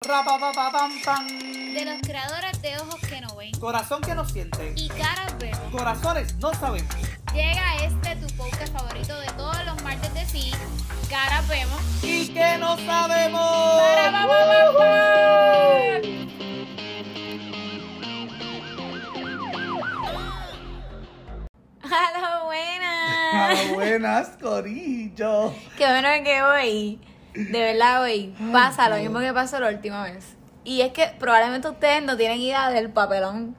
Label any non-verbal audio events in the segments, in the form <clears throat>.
De los creadores de ojos que no ven Corazón que no siente. y caras vemos. Corazones no sabemos. Llega este tu podcast favorito de todos los martes de sí. Caras vemos. Y que no sabemos. Para, pa, pa, pa, pa. ¡Hola, buenas! Ah, buenas, Corillo. Qué bueno que hoy, de verdad hoy, pasa lo mismo que pasó la última vez. Y es que probablemente ustedes no tienen idea del papelón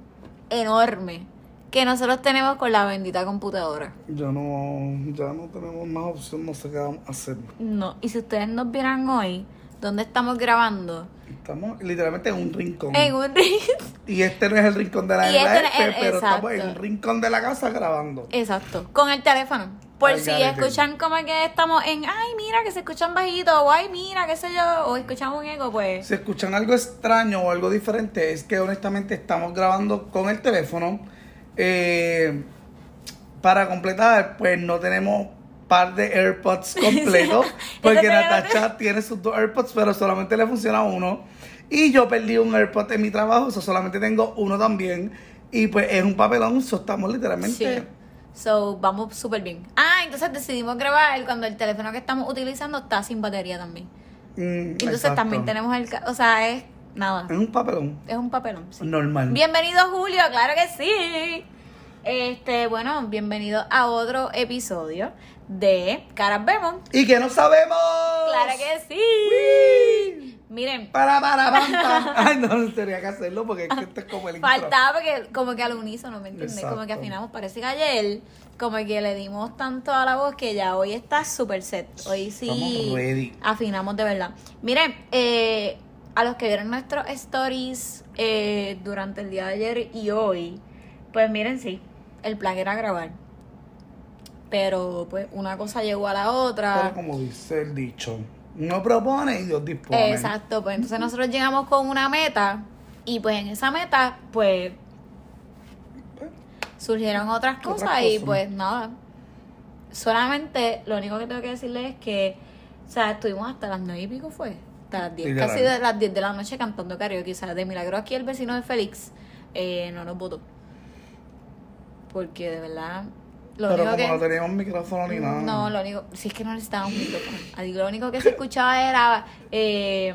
enorme que nosotros tenemos con la bendita computadora. Ya no, ya no tenemos más opción, no sé qué vamos a hacer. No, y si ustedes nos vieran hoy, ¿dónde estamos grabando? Estamos literalmente en un rincón. En un ring. <laughs> Y este no es el rincón de la Y este el- pero estamos en un rincón de la casa grabando. Exacto, con el teléfono. Por si escuchan como que estamos en, ay, mira, que se escuchan bajito, o ay, mira, qué sé yo, o escuchamos un eco, pues. Si escuchan algo extraño o algo diferente, es que honestamente estamos grabando con el teléfono. Eh, para completar, pues no tenemos par de AirPods <laughs> completos, porque Natacha tiene sus dos AirPods, pero solamente le funciona uno. Y yo perdí un AirPod en mi trabajo, so solamente tengo uno también. Y pues es un papelón, so estamos literalmente. Sí. So, vamos súper bien. Ah, entonces decidimos grabar cuando el teléfono que estamos utilizando está sin batería también. Mm, Entonces exacto. también tenemos el... O sea, es nada. Es un papelón Es un papelón. sí. normal. Bienvenido Julio, claro que sí. Este, bueno, bienvenido a otro episodio de Caras Vemos. Y que no sabemos. Claro que sí. Miren, Para, para, pam, pam. <laughs> Ay, no, tenía que hacerlo porque es que esto es como el intro. faltaba porque como que al unísono, ¿me entiendes? Como que afinamos, parece que ayer como que le dimos tanto a la voz que ya hoy está súper set. Hoy sí Estamos ready. afinamos de verdad. Miren, eh, a los que vieron nuestros stories eh, durante el día de ayer y hoy, pues miren, sí, el plan era grabar. Pero pues una cosa llegó a la otra. Pero como dice el dicho, no propone y Dios dispone. Exacto, pues entonces nosotros llegamos con una meta y pues en esa meta pues surgieron otras Otras cosas y pues nada. Solamente lo único que tengo que decirles es que, o sea, estuvimos hasta las nueve y pico fue, hasta las 10, Literal. casi de las 10 de la noche cantando karaoke, o sea, de milagro aquí el vecino de Félix eh, no nos votó. Porque de verdad, lo pero único como que... no teníamos micrófono ni nada. No, lo único, si es que no necesitábamos un micrófono. Que Lo único que se escuchaba era. Eh,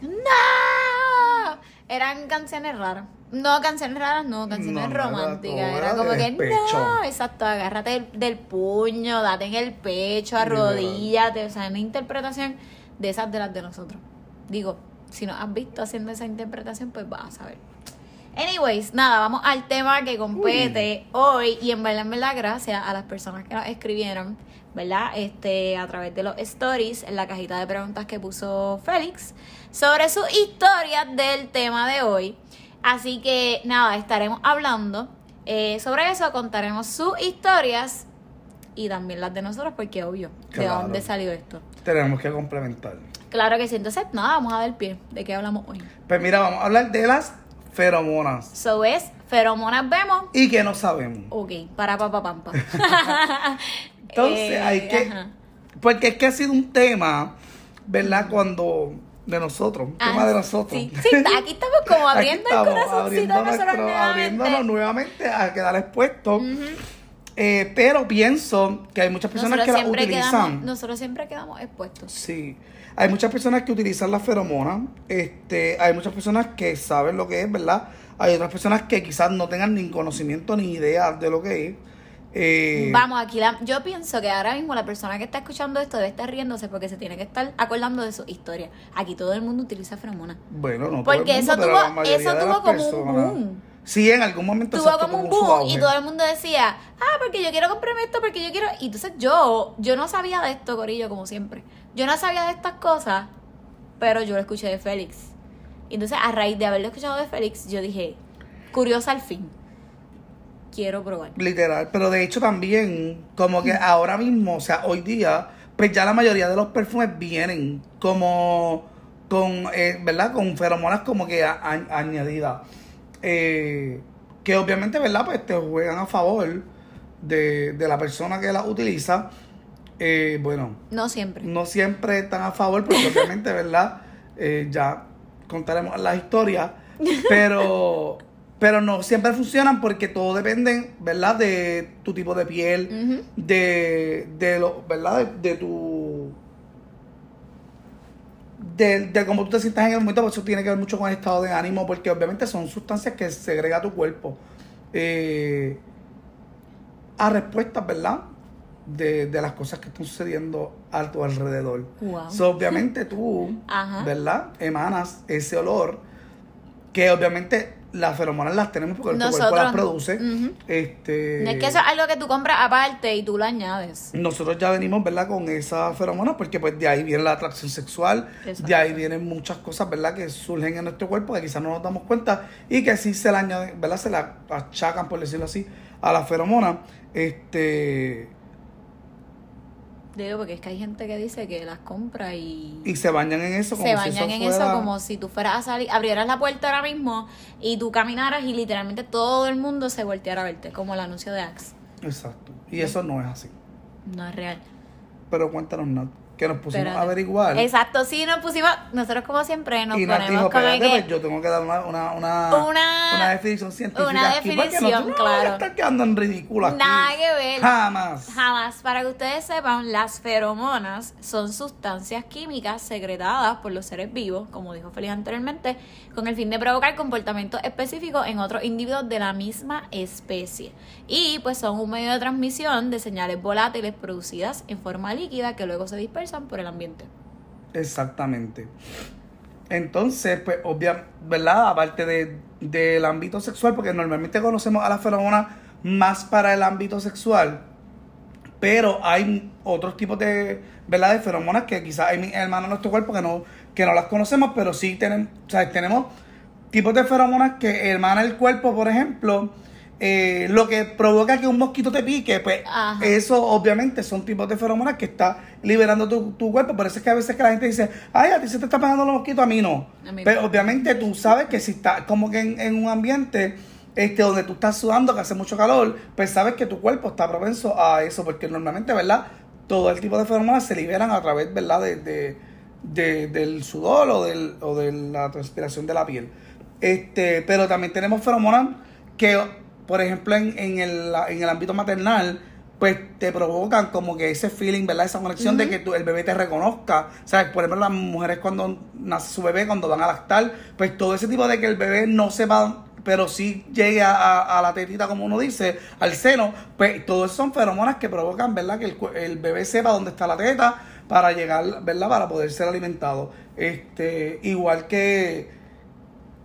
¡No! Eran canciones raras. No, canciones raras, no, canciones No, románticas. Era, era como que no, exacto, agárrate del, del puño, date en el pecho, arrodíllate. O sea, una interpretación de esas de las de nosotros. Digo, si nos has visto haciendo esa interpretación, pues vas a saber. Anyways, nada, vamos al tema que compete hoy. Y en verdad, en verdad, gracias a las personas que nos escribieron, ¿verdad? Este, a través de los stories, en la cajita de preguntas que puso Félix, sobre sus historias del tema de hoy. Así que nada, estaremos hablando eh, sobre eso, contaremos sus historias y también las de nosotros, porque obvio, ¿de dónde salió esto? Tenemos que complementar. Claro que sí, entonces nada, vamos a ver pie, ¿de qué hablamos hoy? Pues mira, vamos a hablar de las feromonas. So es, feromonas vemos. Y que no sabemos. Ok, para papá pampa. <laughs> Entonces Eh, hay que. ajá. Porque es que ha sido un tema, ¿verdad? Cuando. De nosotros, un tema Ah, de nosotros. Sí, sí, aquí estamos como <laughs> abriendo estamos, el corazoncito abriendo de nosotros nuestro- nuevamente. abriéndonos nuevamente a quedar expuestos. Eh, pero pienso que hay muchas personas Nosotros que la utilizan. quedamos, nosotros siempre quedamos expuestos. Sí. Hay muchas personas que utilizan la feromona. Este, hay muchas personas que saben lo que es, ¿verdad? Hay otras personas que quizás no tengan ni conocimiento ni idea de lo que es. Eh, Vamos, aquí la, yo pienso que ahora mismo la persona que está escuchando esto debe estar riéndose porque se tiene que estar acordando de su historia. Aquí todo el mundo utiliza feromona. Bueno, no todo Porque el mundo, eso tuvo- eso tuvo las como un boom. Sí, en algún momento Tuvo como un boom y todo el mundo decía, ah, porque yo quiero comprarme esto, porque yo quiero... Y entonces yo, yo no sabía de esto, Corillo, como siempre. Yo no sabía de estas cosas, pero yo lo escuché de Félix. Y entonces a raíz de haberlo escuchado de Félix, yo dije, curiosa al fin. Quiero probar. Literal, pero de hecho también, como que ahora mismo, o sea, hoy día, pues ya la mayoría de los perfumes vienen como con, eh, ¿verdad? Con feromonas como que a- a- añadidas. Eh, que obviamente, ¿verdad? Pues te juegan a favor de, de la persona que las utiliza. Eh, bueno, No siempre. no siempre están a favor, porque <laughs> obviamente, ¿verdad? eh, ya contaremos las historias, pero, pero no siempre funcionan porque todo depende, ¿verdad? De tu tipo de piel, de, de lo, ¿verdad? De, de tu... De, de cómo tú te sientas en el momento, por eso tiene que ver mucho con el estado de ánimo, porque obviamente son sustancias que segrega tu cuerpo eh, a respuestas, ¿verdad? De, de las cosas que están sucediendo a tu alrededor. Wow. So, obviamente tú, <laughs> Ajá. ¿verdad? Emanas ese olor que obviamente las feromonas las tenemos porque nuestro cuerpo Nosotros- las produce. Este, No es que eso es algo que tú compras aparte y tú lo añades. nosotros ya venimos, ¿verdad? Con esas feromonas porque pues de ahí viene la atracción sexual, Exacto. de ahí vienen muchas cosas, ¿verdad? Que surgen en nuestro cuerpo que quizás no nos damos cuenta y que sí se la añaden, ¿verdad? Se la achacan, por decirlo así, a la feromona. Este, Digo, porque es que hay gente que dice que las compra y, y se bañan en eso como se si bañan en fuera- eso como si tú fueras a salir, abrieras la puerta ahora mismo y tú caminaras y literalmente todo el mundo se volteara a verte, como el anuncio de Axe. Exacto. Y eso no es así. No es real. Pero cuéntanos, Nat, que nos pusimos a averiguar. Exacto, sí, nos pusimos, nosotros como siempre nos y ponemos dijo, como que pues yo tengo que dar una, una, una, Una- una definición científica una aquí, definición, no claro. estar quedando en ridículo aquí. nada que ver. Jamás. Jamás. Para que ustedes sepan, las feromonas son sustancias químicas secretadas por los seres vivos, como dijo Feliz anteriormente, con el fin de provocar comportamientos específicos en otros individuos de la misma especie. Y pues son un medio de transmisión de señales volátiles producidas en forma líquida que luego se dispersan por el ambiente. Exactamente. Entonces, pues, obvia, ¿verdad? Aparte de, del ámbito sexual, porque normalmente conocemos a las feromonas más para el ámbito sexual, pero hay otros tipos de, ¿verdad? De feromonas que quizás hay hermanos en nuestro cuerpo que no, que no las conocemos, pero sí tenemos, o sea, tenemos tipos de feromonas que hermanan el cuerpo, por ejemplo, eh, lo que provoca que un mosquito te pique, pues Ajá. eso obviamente son tipos de feromonas que está liberando tu, tu cuerpo. Por eso es que a veces que la gente dice, ay, a ti se te está pegando los mosquitos, a mí no. A mí Pero no. obviamente tú sabes que si estás como que en, en un ambiente este, donde tú estás sudando, que hace mucho calor, pues sabes que tu cuerpo está propenso a eso, porque normalmente, ¿verdad? Todo el tipo de feromonas se liberan a través, ¿verdad? De, de- de- del sudor o, del, o de la transpiración de la piel. Este, pero también tenemos feromonas que, por ejemplo, en, en, el, en el ámbito maternal, pues te provocan como que ese feeling, ¿verdad? Esa conexión de que tu- el bebé te reconozca. ¿Sabes? Por ejemplo, las mujeres cuando nace su bebé, cuando van a lactar, pues todo ese tipo de que el bebé no sepa, pero sí llegue a, a- a la tetita, como uno dice, al seno, pues todo eso son feromonas que provocan, ¿verdad? Que el, el bebé sepa dónde está la teta para llegar, ¿verdad? Para poder ser alimentado. Este, igual que,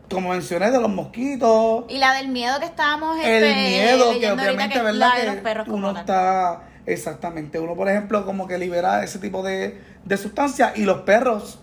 como mencioné, de los mosquitos. Y la del miedo que estábamos El este, miedo que obviamente, que ¿verdad? de los Que perros uno tal. está, exactamente, uno por ejemplo como que libera ese tipo de, de sustancias y los perros,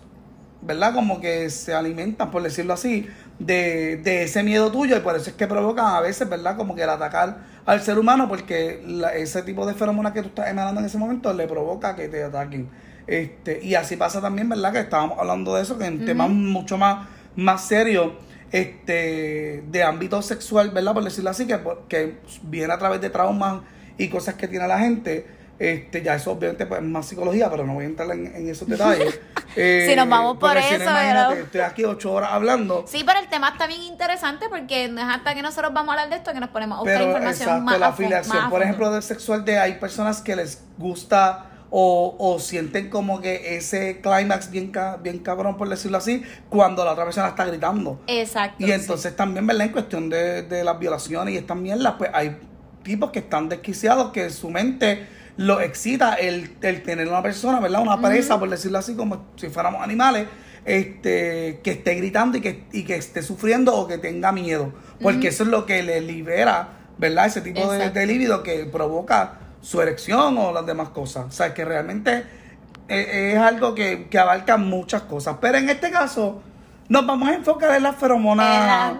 ¿verdad? Como que se alimentan, por decirlo así, de, de ese miedo tuyo y por eso es que provocan a veces, ¿verdad? Como que el atacar al ser humano porque la- ese tipo de feromonas que tú estás emanando en ese momento le provoca que te ataquen. Este, y así pasa también, ¿verdad? Que estábamos hablando de eso, que en temas mucho más, más serios, este, de ámbito sexual, ¿verdad? Por decirlo así, que, por- que viene a través de traumas y cosas que tiene la gente. Este, ya eso obviamente pues, es más psicología, pero no voy a entrar en, en esos detalles. Eh, <laughs> Si nos vamos por eso, pero- estoy aquí ocho horas hablando. Sí, pero el tema está bien interesante porque no es hasta que nosotros vamos a hablar de esto que nos ponemos a buscar Pero información exacto, más la afiliación, más por ejemplo, del sexual de hay personas que les gusta o, o sienten como que ese clímax bien, ca- bien cabrón, por decirlo así, cuando la otra persona está gritando. Exacto. Y entonces también, ¿verdad? En cuestión de, de las violaciones y estas mierdas, pues hay tipos que están desquiciados que su mente lo excita el, el tener una persona, ¿verdad? Una presa, por decirlo así, como si fuéramos animales, este, que esté gritando y que, y que esté sufriendo o que tenga miedo. Porque eso es lo que le libera, ¿verdad? Ese tipo de, de líbido que provoca su erección o las demás cosas. O sea, que realmente eh, es algo que, que abarca muchas cosas. Pero en este caso, nos vamos a enfocar en las feromonas,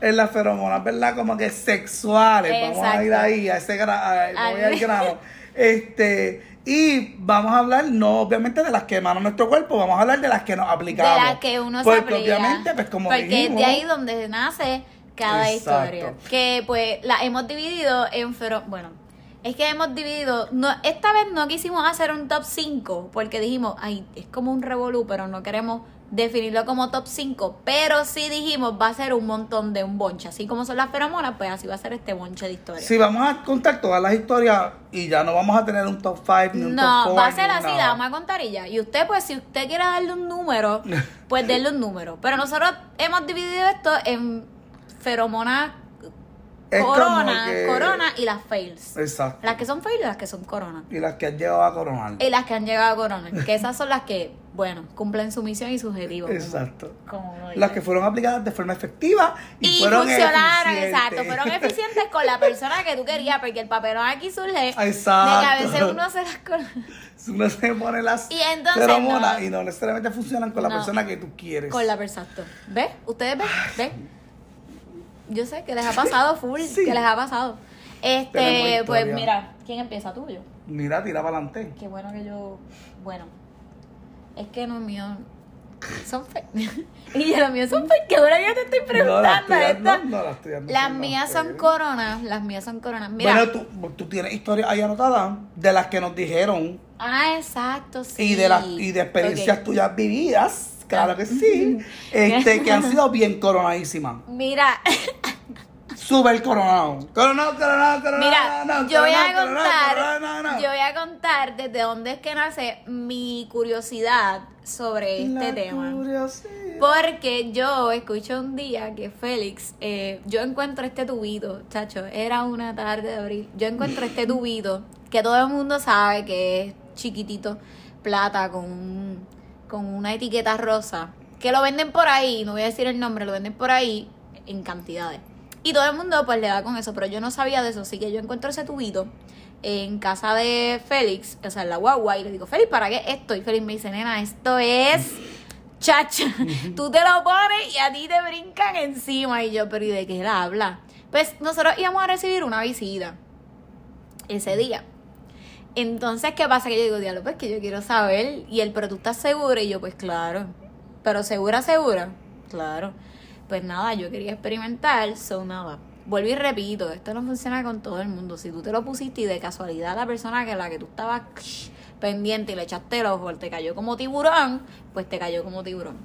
en las feromonas, ¿verdad? Como que sexuales. Vamos a ir ahí, a ese gra- a- Al- voy al grano. Este, y vamos a hablar, no obviamente de las que emanan nuestro cuerpo, vamos a hablar de las que nos de aplicamos. la que uno se Porque aplica. obviamente, pues como Porque dijimos, es de ahí donde nace cada Exacto. historia. Que pues la hemos dividido en fero... Bueno, es que hemos dividido... No, esta vez no quisimos hacer un top 5 porque dijimos, ay, es como un revolú, pero no queremos definirlo como top 5, pero sí dijimos va a ser un montón de un bonche, así como son las feromonas, pues así va a ser este bonche de historia. Sí, vamos a contar todas las historias y ya no vamos a tener un top 5 ni un top No, 4. va a ser así, la vamos a contar y ya. Y usted, pues, si usted quiere darle un número, <laughs> pues denle un número. Pero nosotros hemos dividido esto en feromonas Es corona, que- corona y las fails. Exacto. Las que son fails y las que son corona. Y las que han llegado a coronar. Y las que han llegado a corona. Que esas son las que, bueno, cumplen su misión y su objetivo. Exacto. como. Las que fueron aplicadas de forma efectiva y, Y fueron funcionaron, eficientes. exacto. Fueron eficientes con la persona que tú querías, porque el papelón aquí surge Exacto. de que a veces uno se las corona. <laughs> Uno se pone las Y entonces no. y no necesariamente funcionan con la No. persona que tú quieres. Con la exacto. ¿Ves? ¿Ustedes ven? ¿Ven? Yo sé que les ha pasado full, Sí. que les ha pasado. Este, pues mira, ¿quién empieza? ¿Tú yo? Mira, tira para adelante. Qué bueno que yo. Bueno, es que <laughs> los míos son fake. y yo los míos son fake, que ahora yo te estoy No, preguntando las tuyas no, no, las tuyas no las mías son coronas, las mías son coronas. Mira. Bueno, tú, tú tienes historias ahí anotadas de las que nos dijeron ah, exacto, sí. y de las y de experiencias tuyas vividas, claro que sí, <laughs> este, que han <laughs> sido bien coronadísimas. Mira, Súper coronado. Coronado, coronado, coronado. Mira, no, yo voy a coronado, contar, coronado, yo voy a contar desde dónde es que nace mi curiosidad sobre este La tema. curiosidad. Porque yo escuché un día que Félix, eh, yo encuentro este tubito, chacho, era una tarde de abril, yo encuentro este <laughs> tubito que todo el mundo sabe que es chiquitito, plata, con, un- con una etiqueta rosa, que lo venden por ahí, no voy a decir el nombre, lo venden por ahí en cantidades. Y todo el mundo pues le da con eso, pero yo no sabía de eso, así que yo encuentro ese tubito en casa de Félix, o sea, en la guagua, y le digo, Félix, ¿para qué esto? Y Félix me dice, nena, esto es chacha, <laughs> tú te lo pones y a ti te brincan encima. Y yo, pero ¿y de qué él habla? Pues nosotros íbamos a recibir una visita ese día. Entonces, ¿qué pasa? Que yo digo, diablo, pues que yo quiero saber. Y él, pero tú estás segura. Y yo, pues claro. Pero segura, segura. Claro. Pues nada, yo quería experimentar, so nada. Vuelvo y repito, esto no funciona con todo el mundo. Si tú te lo pusiste y de casualidad la persona que la que tú estabas pendiente y le echaste el ojo, te cayó como tiburón, pues te cayó como tiburón.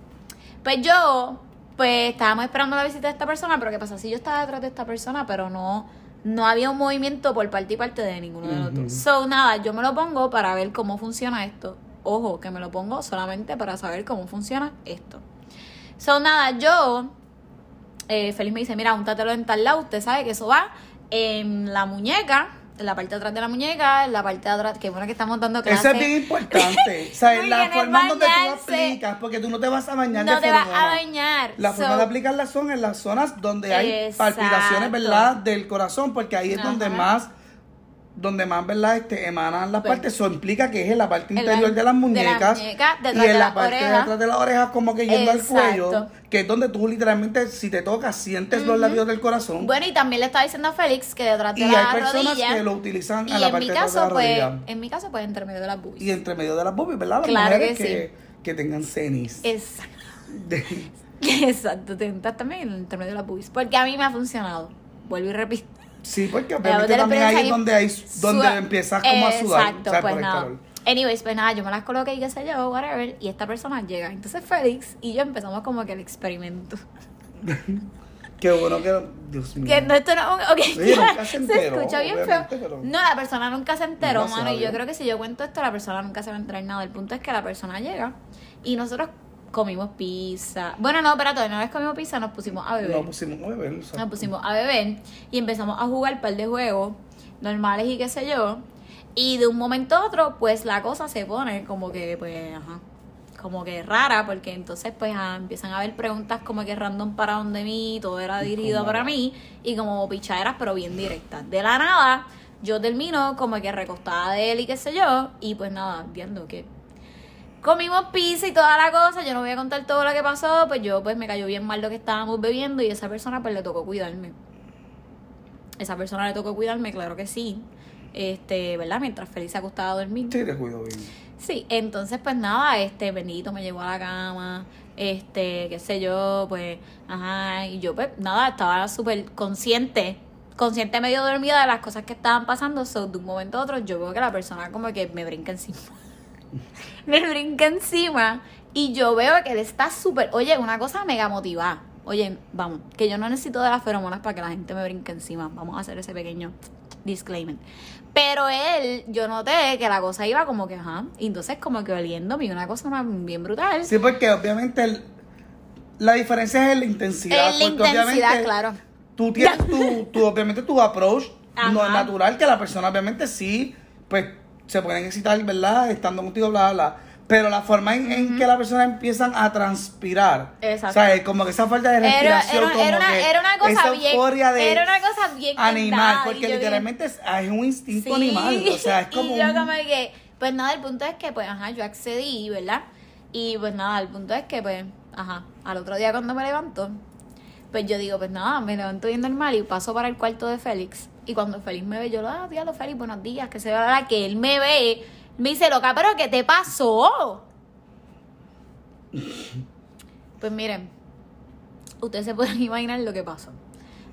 Pues yo, pues estábamos esperando la visita de esta persona, pero ¿qué pasa? Si yo estaba detrás de esta persona, pero no, no había un movimiento por parte y parte de ninguno de los dos. So, nada, yo me lo pongo para ver cómo funciona esto. Ojo, que me lo pongo solamente para saber cómo funciona esto. So, nada, yo, eh, Feliz me dice, mira, úntatelo en tal lado, usted sabe que eso va en la muñeca, en la parte de atrás de la muñeca, en la parte de atrás, que bueno que estamos dando clases. Eso es bien importante. <laughs> o sea, Muy la forma en donde tú aplicas, porque tú no te vas a bañar No de te vas a bañar. La forma So, de aplicarlas son en las zonas donde hay Exacto. palpitaciones, ¿verdad? Del corazón, porque ahí es donde más, donde más, ¿verdad? Este, emanan las Pues, partes. Eso implica que es en la parte en la- interior de las de muñecas. y en de la parte de orejas. atrás de las orejas, como que yendo al cuello, que es donde tú literalmente, si te tocas, sientes los latidos del corazón. Bueno, y también le estaba diciendo a Félix que detrás de y la hay personas rodilla. que lo utilizan y a la en parte mi de atrás de la caso, pues, rodilla. en mi caso, pues, entre medio de las boobies. Y entre medio de las boobies, ¿verdad? Las Claro mujeres que que, que tengan cenis. Exacto. De- <laughs> Exacto, te entras también entre medio de las boobies. Porque a mí me ha funcionado. Vuelvo y repito. Sí, porque obviamente también ahí es donde, hay, donde empiezas como a sudar. Exacto, ¿sabes? pues por el nada. calor. Anyways, pues nada, yo me las coloqué y qué sé yo, whatever. Y esta persona llega. Entonces Félix y yo empezamos como que el experimento. <laughs> Qué bueno que. Dios mío. Que no, esto no, ok, Oye, nunca se enteró, escucha bien feo. pero- No, la persona nunca se enteró, mano. Y yo creo que si yo cuento esto, la persona nunca se va a enterar nada. El punto es que la persona llega y nosotros comimos pizza. Bueno, no, espérate, una vez comimos pizza, nos pusimos a beber. Nos pusimos a beber. exacto. Nos pusimos a beber y empezamos a jugar un par de juegos normales y qué sé yo. Y de un momento a otro, pues la cosa se pone como que, pues, ajá, como que rara, porque entonces, pues, empiezan a haber preguntas como que random para donde mí, todo era dirigido para mí, y como pichaderas, pero bien directas. De la nada, yo termino como que recostada de él y qué sé yo, y pues nada, viendo que comimos pizza y toda la cosa, yo no voy a contar todo lo que pasó, pues yo pues me cayó bien mal lo que estábamos bebiendo y esa persona pues le tocó cuidarme. Esa persona le tocó cuidarme, claro que sí. Este, ¿verdad? Mientras Feliz se acostaba a dormir. Sí, te cuido bien. Sí, entonces pues nada, este bendito me llevó a la cama, este, qué sé yo, pues, ajá, y yo pues nada, estaba súper consciente, consciente medio dormida de las cosas que estaban pasando, so de un momento a otro yo veo que la persona como que me brinca encima. Me brinca encima Y yo veo que él está súper, oye, una cosa mega motivada. Oye, vamos, que yo no necesito de las feromonas para que la gente me brinque encima. Vamos a hacer ese pequeño disclaimer. Pero él, yo noté que la cosa iba como que, ajá. Y entonces como que oliéndome una cosa una- bien brutal. Sí, porque obviamente el- la diferencia es en la intensidad. En la intensidad, obviamente claro. Tú tienes <laughs> tu, tu, obviamente, tu approach no es natural, que la persona obviamente sí, pues, se pueden excitar, ¿verdad? Estando contigo, bla, bla, bla. Pero la forma en, en que la persona empiezan a transpirar. Exacto. O sea, es como que esa falta de respiración, era, como era una, que era una cosa esa bien. de era una cosa bien animal, porque bien- literalmente es, es un instinto Sí. animal. O sea, es <laughs> como y yo un- como que, pues nada, el punto es que, pues, ajá, yo accedí, ¿verdad? Y pues nada, el punto es que, pues, ajá, al otro día cuando me levanto, pues yo digo, pues nada, me levanto bien normal y paso para el cuarto de Félix. Y cuando Félix me ve, yo, ah, diablo, Félix, buenos días, que se va que él me ve, me dice, loca, pero ¿qué te pasó? Pues miren, ustedes se pueden <laughs> imaginar lo que pasó.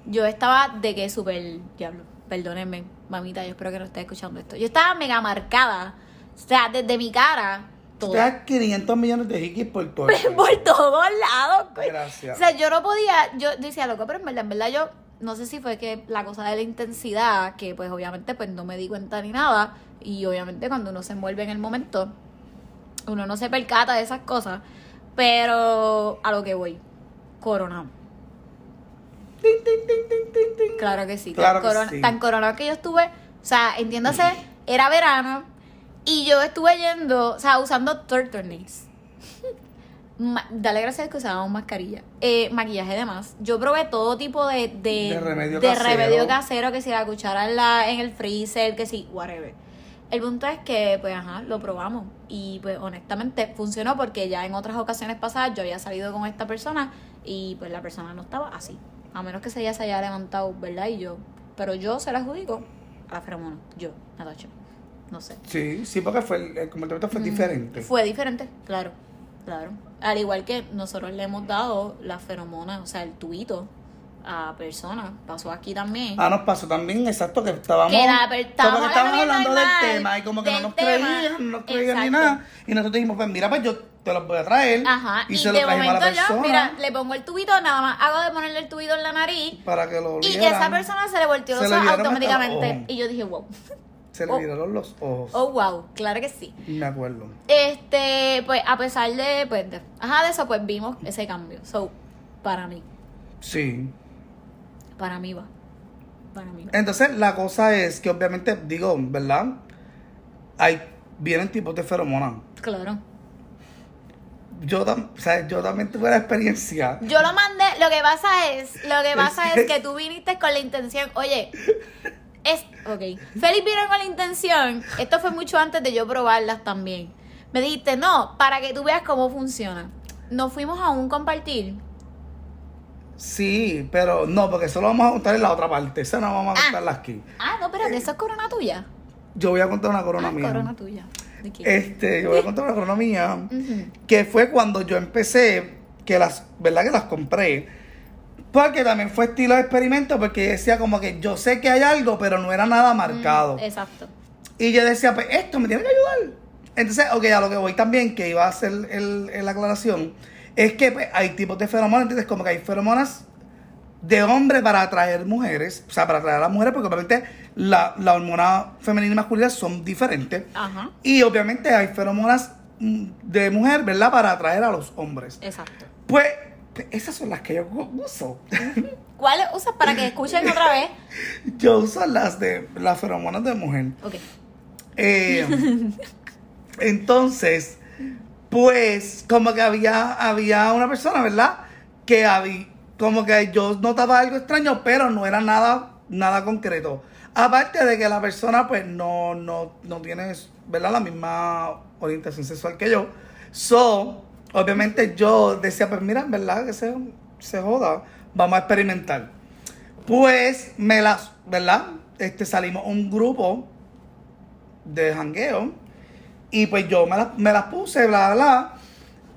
Yo estaba de que súper, diablo, perdónenme, mamita, yo espero que no esté escuchando esto. Yo estaba mega marcada, o sea, desde mi cara, todo. Das 500 millones de hikis por todo. <laughs> por todos lados. coño. Gracias. O sea, yo no podía, yo decía, loco, pero en verdad, en verdad yo, no sé si fue que la cosa de la intensidad, que pues obviamente pues no me di cuenta ni nada, y obviamente cuando uno se envuelve en el momento, uno no se percata de esas cosas, pero a lo que voy, coronado. Claro que sí. Claro tan, que corona- sí. tan coronado que yo estuve, o sea, entiéndase, era verano y yo estuve yendo, o sea, usando turtlenecks. Dale gracias que usábamos mascarilla. Eh, maquillaje además. Yo probé todo tipo de, de, De remedio de casero. remedio casero, que si la cuchara en, la, en el freezer, que si, whatever. El punto es que, pues, ajá, lo probamos. Y, pues, honestamente, funcionó porque ya en otras ocasiones pasadas yo había salido con esta persona y, pues, la persona no estaba así. A menos que se ella se haya levantado, ¿verdad? Y yo. Pero yo se la adjudico a la feromona. Yo, Natacha. No sé. Sí, sí, porque fue el, el comportamiento fue diferente. Fue diferente, claro, claro. Al igual que nosotros le hemos dado la feromona, o sea, el tuito a personas. Pasó aquí también. Ah, nos pasó también, exacto, que estábamos, Que la- estábamos como que estábamos hablando del tema y como que no nos creían, no nos creían ni nada. Y nosotros dijimos, pues mira, pues yo te los voy a traer. Ajá, y, y, se lo de trajimos a la momento yo, persona mira, le pongo el tubito, nada más hago de ponerle el tubito en la nariz para que lo y olieran. esa persona se le volteó los ojos automáticamente. Y yo dije, wow. Se le Oh. viraron los ojos. Oh, wow, claro que sí. Me acuerdo. Este, pues a pesar de, pues, de- ajá, de eso, pues vimos ese cambio. So, para mí, Sí. para mí va. Para mí va. Entonces, la cosa es que obviamente, digo, ¿verdad? Hay, vienen tipos de feromonas. Claro. Yo, o sea, yo también tuve la experiencia. Yo lo mandé, lo que pasa es, lo que pasa que- es que tú viniste con la intención, oye, es, ok, Félix vino con la intención, esto fue mucho antes de yo probarlas también. Me dijiste, no, para que tú veas cómo funciona. Nos fuimos a un compartir. Sí, pero no, porque eso lo vamos a contar en la otra parte. Esa no vamos a Ah. contarla aquí. Ah, no, pero eso es corona tuya. Yo voy a contar una corona Ah, mía. corona tuya. Este, yo voy a contar una corona mía. <laughs> Que fue cuando yo empecé, que las, ¿verdad? Que las compré. Porque también fue estilo de experimento, porque decía como que yo sé que hay algo, pero no era nada marcado. Mm, exacto. Y yo decía, pues esto me tiene que ayudar. Entonces, ok, a lo que voy también, que iba a hacer la aclaración, es que pues, hay tipos de feromonas, entonces como que hay feromonas de hombre para atraer mujeres, o sea, para atraer a las mujeres, porque obviamente la, la hormona femenina y masculina son diferentes. Ajá. Y obviamente hay feromonas mm, de mujer, ¿verdad? Para atraer a los hombres. Exacto. Pues esas son las que yo uso. <laughs> ¿Cuáles usas para que escuchen otra vez? yo uso las de las feromonas de mujer. Ok. Eh, <laughs> entonces, pues, como que había, había una persona, ¿verdad? Que había, como que yo notaba algo extraño, pero no era nada, nada concreto. Aparte de que la persona, pues, no, no, no tiene, ¿verdad? La misma orientación sexual que yo. So, obviamente yo decía, pues mira, en verdad que se, se joda, vamos a experimentar. Pues me las, ¿verdad? Este, salimos un grupo de jangueo. Y pues yo me, la- me las puse, bla, bla, bla.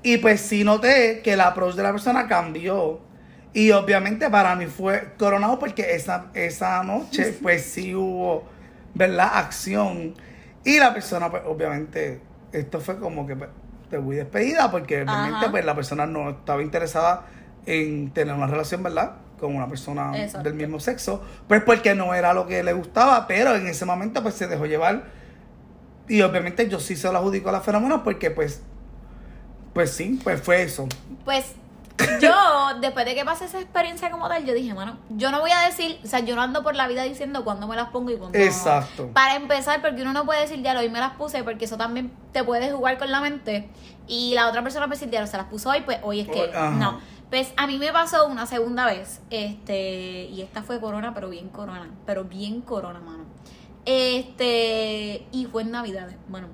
Y pues sí noté que el approach de la persona cambió. Y obviamente para mí fue coronado porque esa, esa noche pues sí hubo, ¿verdad? Acción. Y la persona pues obviamente, esto fue como que pues, te voy despedida porque realmente Ajá. pues la persona no estaba interesada en tener una relación, ¿verdad? Con una persona Exacto. del mismo sexo, pues porque no era lo que le gustaba, pero en ese momento pues se dejó llevar y obviamente yo sí se lo adjudico a la fenómeno porque pues, pues sí, pues fue eso. Pues yo, después de que pasé esa experiencia como tal, yo dije, mano, yo no voy a decir, o sea, yo no ando por la vida diciendo cuándo me las pongo y cuándo no. Exacto. Para empezar, porque uno no puede decir, ya hoy me las puse, porque eso también te puede jugar con la mente. Y la otra persona puede decir, ya se las puso hoy, pues hoy es que. Ajá. No. Pues a mí me pasó una segunda vez, este, y esta fue corona, pero bien corona, pero bien corona, mano. Este, y fue en Navidad, bueno,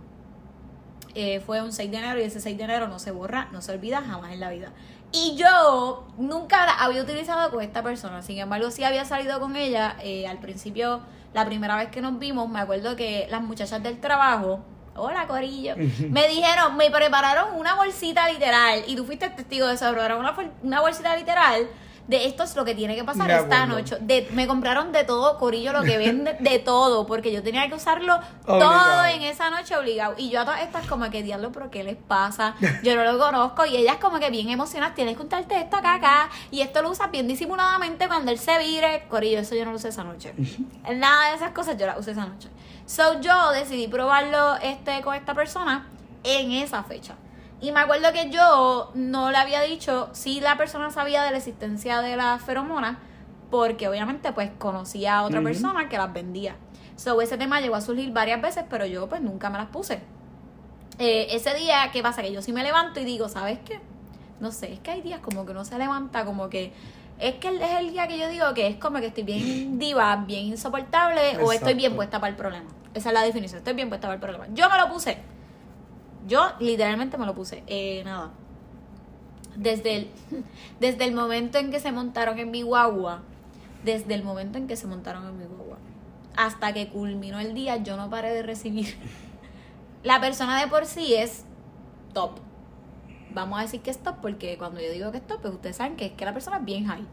eh, fue un 6 de enero y ese 6 de enero no se borra, no se olvida jamás en la vida. Y yo nunca la había utilizado con esta persona, sin embargo sí había salido con ella eh, al principio, la primera vez que nos vimos, me acuerdo que las muchachas del trabajo, hola Corillo, <laughs> me dijeron, me prepararon una bolsita literal, y tú fuiste testigo de eso, prepararon una, una bolsita literal. De esto es lo que tiene que pasar esta noche. De, me compraron de todo, Corillo, lo que vende, de todo, porque yo tenía que usarlo todo Obligado. en esa noche obligado. Y yo a todas estas como que, diablo, pero ¿qué les pasa? Yo no lo conozco. Y ellas como que bien emocionadas, tienes que untarte esto acá, acá. Y esto lo usas bien disimuladamente cuando él se vire. Corillo, eso yo no lo usé esa noche. Nada de esas cosas yo las usé esa noche. So yo decidí probarlo este con esta persona en esa fecha. Y me acuerdo que yo no le había dicho si la persona sabía de la existencia de las feromonas, porque obviamente pues conocía a otra persona que las vendía. So ese tema llegó a surgir varias veces, pero yo pues nunca me las puse. Eh, ese día, ¿qué pasa? Que yo sí me levanto y digo, ¿sabes qué? No sé, es que hay días como que uno se levanta como que... Es que es el día que yo digo que es como que estoy bien <clears throat> diva, bien insoportable o estoy bien puesta para el problema. Esa es la definición, estoy bien puesta para el problema. Yo me lo puse. Yo literalmente me lo puse. Eh, nada. Desde el, <laughs> desde el momento en que se montaron en mi guagua, desde el momento en que se montaron en mi guagua, hasta que culminó el día, yo no paré de recibir. <laughs> La persona de por sí es top. Vamos a decir que es top porque cuando yo digo que es top, pues ustedes saben que es que la persona es bien high.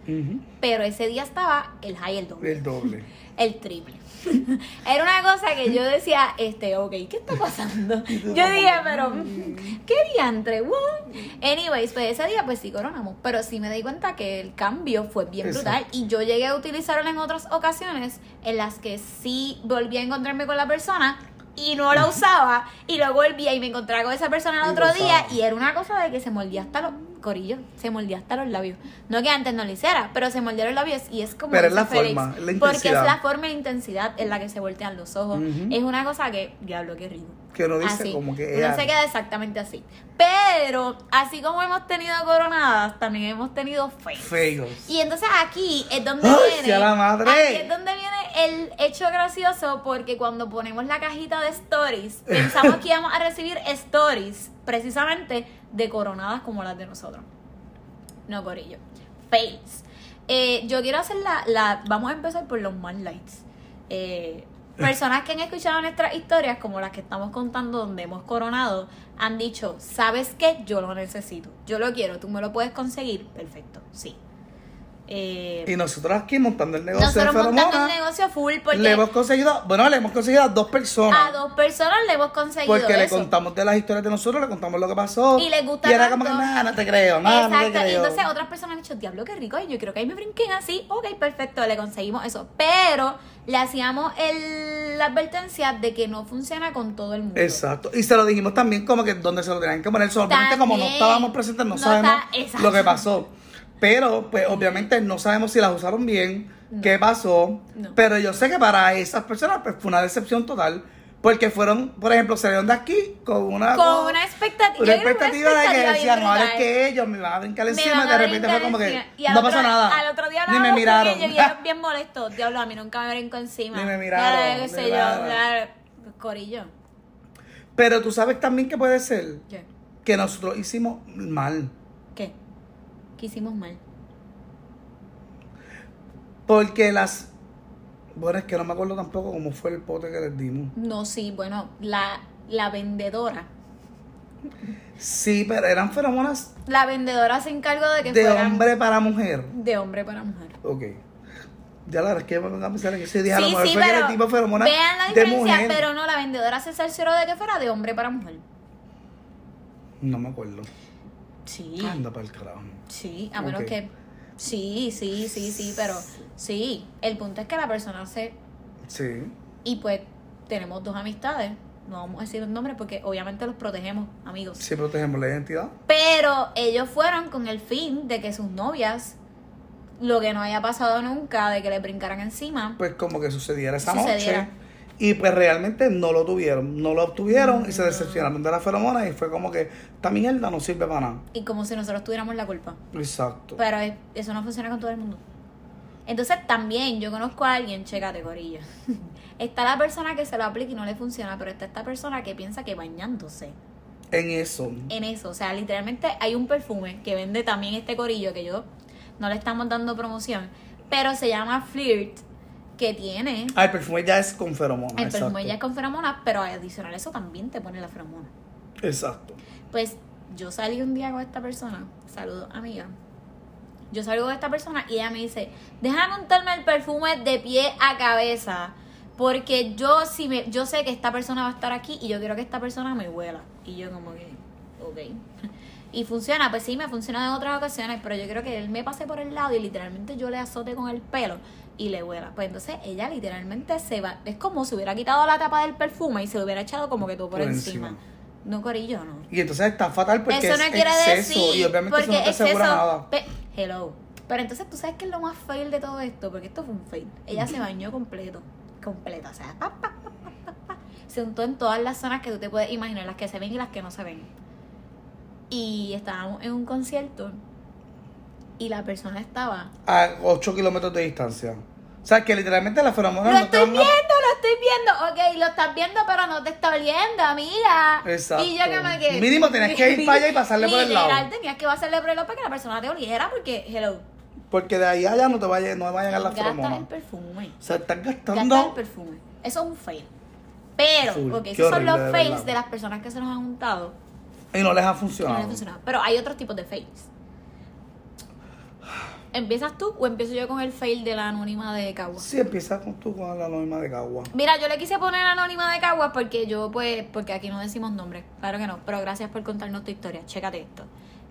Pero ese día estaba el high el doble El doble. <laughs> el triple. <laughs> Era una cosa que yo decía, este, ok, ¿qué está pasando? <laughs> Yo dije, pero, mm, ¿qué diantre? What? Anyways, pues ese día pues sí coronamos, pero sí me di cuenta que el cambio fue bien brutal Exacto. y yo llegué a utilizarlo en otras ocasiones en las que sí volví a encontrarme con la persona y no la usaba y luego volvía y me encontraba con esa persona el Y otro lo día y era una cosa de que se mordía hasta los corillos, se mordía hasta los labios. No que antes no lo hiciera, pero se mordía los labios y es como Pero es la Félix, forma, la porque es intensidad. la forma y la intensidad en la que se voltean los ojos. Ujú. Es una cosa que, diablo, qué rico. Que uno dice Así. como que... Uno "Ah, se queda exactamente así. Pero, así como hemos tenido coronadas, también hemos tenido fails. Fails. Y entonces aquí es donde ¡Ay, viene. la madre! Aquí es donde viene el hecho gracioso, porque cuando ponemos la cajita de stories, <laughs> pensamos que íbamos a recibir stories, precisamente de coronadas como las de nosotros. No, Corillo. Fails. Eh, yo quiero hacer la, la. Vamos a empezar por los más lights. Eh, <laughs> personas que han escuchado nuestras historias, como las que estamos contando, donde hemos coronado, han dicho: ¿Sabes qué? Yo lo necesito. Yo lo quiero. ¿Tú me lo puedes conseguir? Perfecto. Sí. Eh, Y nosotros aquí montando el negocio nosotros montando el negocio full porque le hemos conseguido, bueno, le hemos conseguido a dos personas. a dos personas le hemos conseguido porque le contamos de las historias de nosotros, le contamos lo que pasó. Y les gusta Y era como que, nada, no te creo, nada, no te Exacto, y creo. entonces otras personas han dicho, diablo, qué rico, y yo creo que ahí me brinquen así, ok, perfecto, le conseguimos eso. Pero le hacíamos el, la advertencia de que no funciona con todo el mundo. Exacto. Y se lo dijimos también como que donde se lo tenían que poner. Solamente como no estábamos presentes, no, No sabemos está- exacto. lo que pasó. Pero, pues, obviamente no sabemos si las usaron bien, qué pasó. No. Pero yo sé que para esas personas, pues, fue una decepción total. Porque fueron, por ejemplo, salieron de aquí con una... Con una expectativa, una yo que una expectativa de que expectativa decían, ahora es que ellos me van a brincar encima. De repente fue como que no otro- pasó nada. Al otro día Ni me miraron. y ellos bien molestos. Diablo, a mí nunca me brincó encima. Ni me miraron, qué sé yo, ya, Corillo. Pero tú sabes también que puede ser ¿Qué? que nosotros hicimos mal. ¿Qué hicimos mal? Porque las... Bueno, es que no me acuerdo tampoco cómo fue el pote que les dimos. No, sí, bueno, la, la vendedora. Sí, pero eran feromonas La vendedora se encargó de que de fueran hombre para mujer. de hombre para mujer. Ok. Ya la verdad es que me pongo a pensar en ese día. a lo Sí, mejor sí, fue que pero el tipo feromonas vean la de diferencia, mujer. pero no, la vendedora se cercioró de que fuera de hombre para mujer. No me acuerdo. Sí. Anda para el carajo. Sí, a menos que. Sí, sí, sí, sí, pero sí. El punto es que la persona se. Sí. Y pues tenemos dos amistades. No vamos a decir los nombres porque obviamente los protegemos, amigos. Sí protegemos la identidad. Pero ellos fueron con el fin de que sus novias, lo que no haya pasado nunca, de que le brincaran encima, Pues como que sucediera esa Sucediera. noche. Y pues realmente no lo tuvieron. No lo obtuvieron y se decepcionaron de la feromona y fue como que esta mierda no sirve para nada. y como si nosotros tuviéramos la culpa. Exacto. Pero es- eso no funciona con todo el mundo. Entonces también yo conozco a alguien, chécate, Corillo. <laughs> está la persona que se lo aplica y no le funciona, pero está esta persona que piensa que bañándose En eso. en eso. O sea, literalmente hay un perfume que vende también este Corillo que yo no le estamos dando promoción, pero se llama Flirt, que tiene Ah, el perfume ya es con feromona. el perfume ya es con feromonas, pero adicional a eso también te pone la feromona. Exacto. Pues yo salí un día con esta persona, saludos amiga. Yo salgo con esta persona y ella me dice, déjame untarme el perfume de pie a cabeza, porque yo si me, yo sé que esta persona va a estar aquí y yo quiero que esta persona me huela. Y yo como que, ok. <laughs> Y funciona, pues sí, me funciona en otras ocasiones, pero yo creo que él me pase por el lado y literalmente yo le azote con el pelo y le huela. Pues entonces ella literalmente se va, es como si hubiera quitado la tapa del perfume y se lo hubiera echado como que todo por, Por encima. encima. No, corillo, no. Y entonces está fatal porque eso es no quiere exceso decir y obviamente eso no te asegura exceso- nada. pe- hello pero entonces tú sabes que es lo más fail de todo esto porque esto fue un fail ella se bañó completo completa o sea pa, pa, pa. se untó en todas las zonas que tú te puedes imaginar las que se ven y las que no se ven y estábamos en un concierto y la persona estaba A 8 kilómetros de distancia. O sea, que literalmente la feromona lo no te estoy a- viendo, lo estoy viendo. Ok, lo estás viendo, pero no te está oliendo, amiga. Exacto. Y yo que... Mínimo tenías que ir <laughs> para allá y pasarle por el lado. Literal, tenías que pasarle por el lado para que la persona te oliera, porque, hello, Porque de ahí a allá no te vaya, no va a llegar la gastas el perfume. O sea, estás Gastas el gastando. perfume. Eso es un fail. Pero, Full. ok, esos son horrible, los de fails verdad. de las personas que se nos han juntado. Y no les ha que no funcionado. les ha funcionado. Pero hay otros tipos de fails. ¿Empiezas tú o empiezo yo con el fail de la anónima de Cagua? Sí, empieza con tú con la norma de Cagua. Mira, yo le quise poner anónima de Caguas porque yo, pues, porque aquí no decimos nombre. Claro que no, pero gracias por contarnos tu historia. Chécate esto.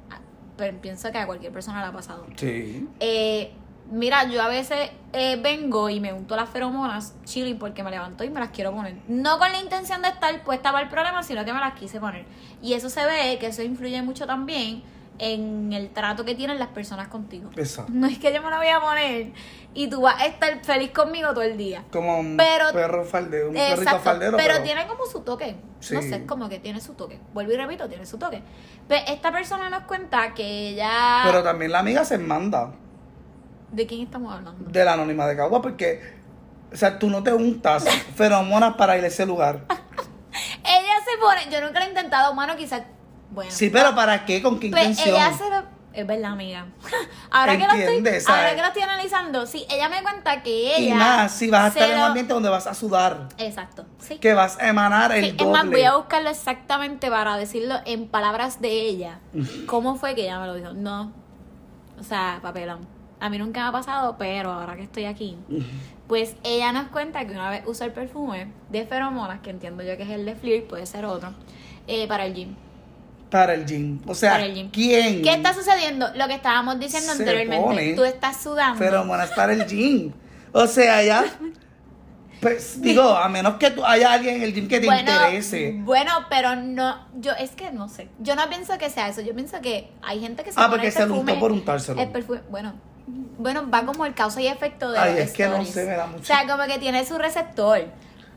Ah, Pero pienso que a cualquier persona le ha pasado. Sí. Eh, mira, yo a veces eh, vengo y me unto las feromonas chilling porque me levanto y me las quiero poner. No con la intención de estar puesta para el problema, sino que me las quise poner. Y eso se ve que eso influye mucho también en el trato que tienen las personas contigo. Exacto. No es que yo me la voy a poner y tú vas a estar feliz conmigo todo el día. Como un Pero- perro faldero, un perrito faldero. pero, tiene como su toque. No Sí. sé, es como que tiene su toque. Vuelvo y repito, tiene su toque. Pero esta persona nos cuenta que ella... Pero también la amiga se manda ¿De quién estamos hablando? de la anónima de Cagua porque, o sea, tú no te untas <laughs> feromonas para ir a ese lugar. Ella se pone... Yo nunca lo he intentado, mano, quizás... Bueno. Sí, pero ¿para qué? ¿Con qué Pues intención? ella se lo... Es verdad, amiga. <laughs> ahora, que lo estoy, ahora que lo estoy analizando, sí, ella me cuenta que ella... y más, si vas a estar en un ambiente donde vas a sudar, Exacto, sí. que vas a emanar el Sí, es doble. más, voy a buscarlo exactamente para decirlo en palabras de ella. <laughs> ¿Cómo fue que ella me lo dijo? No. O sea, papelón. A mí nunca me ha pasado, pero ahora que estoy aquí, <laughs> pues ella nos cuenta que una vez usó el perfume de feromonas, que entiendo yo que es el de Flirt, puede ser otro, eh, para el gym. Para el gym. O sea, gym. ¿quién? ¿Qué está sucediendo? Lo que estábamos diciendo Se anteriormente. pone Tú estás sudando. Feromonas para el gym. O sea, ya. Pues <laughs> digo, a menos que tú haya alguien en el gym que te interese. Bueno, pero no, yo es que no sé. Yo no pienso que sea eso. Yo pienso que hay gente que se Ah, pone porque el se lo untó por untárselo. El perfume, bueno, bueno, va como el causa y efecto de Ay, es que no sé, me da mucho- O sea, como que tiene su receptor.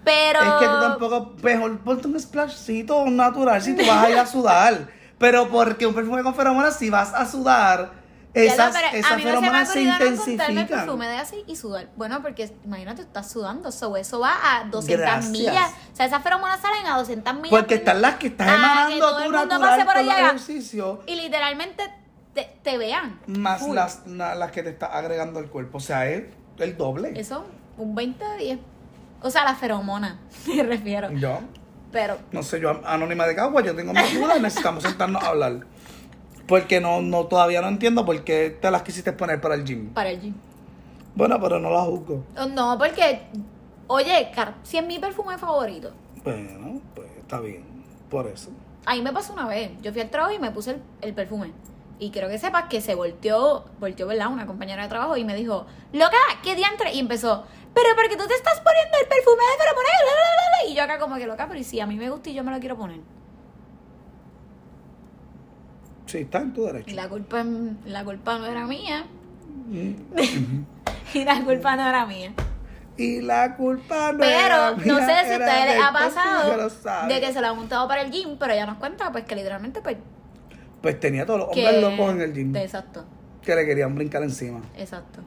Pero Es que tú tampoco, mejor ponte un splashcito natural si tú vas a ir a sudar. <laughs> Pero porque un perfume con feromonas, si vas a sudar, Ya esas, pero esas a mí no se me ha feromonas se, intensifican. perfume de así y sudar. Bueno, porque imagínate, estás sudando, so, eso va a 200 Gracias. millas. O sea, esas feromonas salen a 200 millas. Porque están las que estás que emanando todo tú el mundo natural por allá. ejercicios, Y literalmente te, te vean. más las, las que te está agregando el cuerpo. O sea, es el doble. Eso, un 20 de 10. O sea, la feromona, <laughs> me refiero. Yo, Pero, no sé, yo anónima de Cagua, yo tengo mis dudas, necesitamos sentarnos a hablar. Porque no, no, todavía no entiendo por qué te las quisiste poner para el gym. para el gym. Bueno, pero no las juzgo. Oh, No, porque, oye, car- si es mi perfume favorito. Bueno, pues está bien. Por eso. ahí me pasó una vez. Yo fui al trabajo y me puse el, el perfume. Y quiero que sepas que se volteó, volteó, ¿verdad? Una compañera de trabajo y me dijo, loca, ¿qué diantre? Y empezó, pero porque tú te estás poniendo el perfume de feromonas. bla, bla, bla, bla". Y yo acá como que loca, pero ¿y si a mí me gusta y yo me lo quiero poner. Sí, está en tu Y derecho. la culpa, la culpa no era mía. Mm. <laughs> Y la culpa no era mía. Y la culpa no era Pero no mía, sé si a era ustedes les ha pasado de que se lo ha montado para el gym, pero ella nos cuenta pues que literalmente pues Pues tenía todos los que... hombres locos en el gym Exacto, que le querían brincar encima. exacto.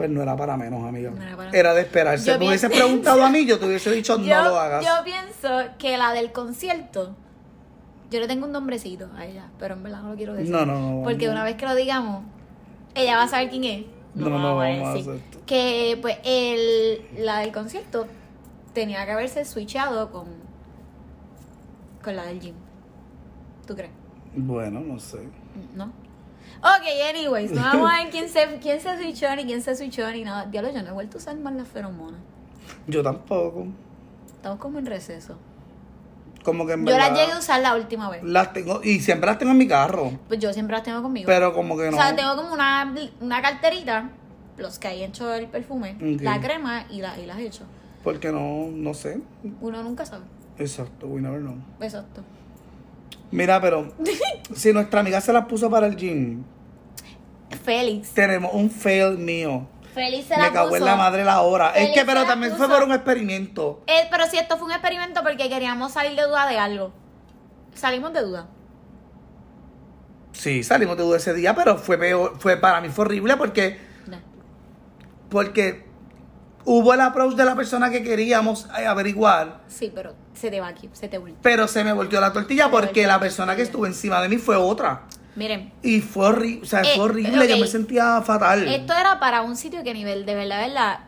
Pues no era para menos, amiga. No era para Era de esperarse. Yo Me hubiese pienso- preguntado a mí, yo te hubiese dicho no lo hagas. yo pienso que la del concierto, yo le tengo un nombrecito a ella, pero en verdad no lo quiero decir. No, no, no, Porque no. una vez que lo digamos, ella va a saber quién es. No, lo no, vamos a a decir. esto. Que pues el, la del concierto tenía que haberse switchado con, con la del gym. ¿Tú crees? Bueno, no sé. ¿No? Ok, anyways, no vamos a ver quién se, quién se switchó ni quién se switchó ni nada. Diablo, yo no he vuelto a usar más las feromonas. Yo tampoco. Estamos como en receso. Como que en Yo las llegué a usar la última vez. las tengo y siempre las tengo en mi carro. Pues yo siempre las tengo conmigo. Pero como que no. O sea, tengo como una, una carterita, los que hay hecho el perfume, la crema y, la, y las he hecho. Porque no, no sé. Uno nunca sabe. Exacto, we never know. Exacto. Mira, pero <laughs> si nuestra amiga se las puso para el gym, Félix. tenemos un fail mío. Félix se Me la cago puso. en la madre la hora. Es que, se pero la también fue puso. por un experimento. Eh, pero si esto fue un experimento porque queríamos salir de duda de algo. Salimos de duda. Sí, salimos de duda ese día, pero fue peor, fue para mí fue horrible porque, No. porque hubo el approach de la persona que queríamos eh, averiguar, Sí, pero se te va aquí, se te vuelve. pero se me volteó la tortilla Se porque volteó la persona que estuvo encima de mí fue otra. Miren, Y fue horrible, o sea, Eh, fue horrible, yo me sentía fatal. esto era para un sitio que nivel, de verdad, verdad,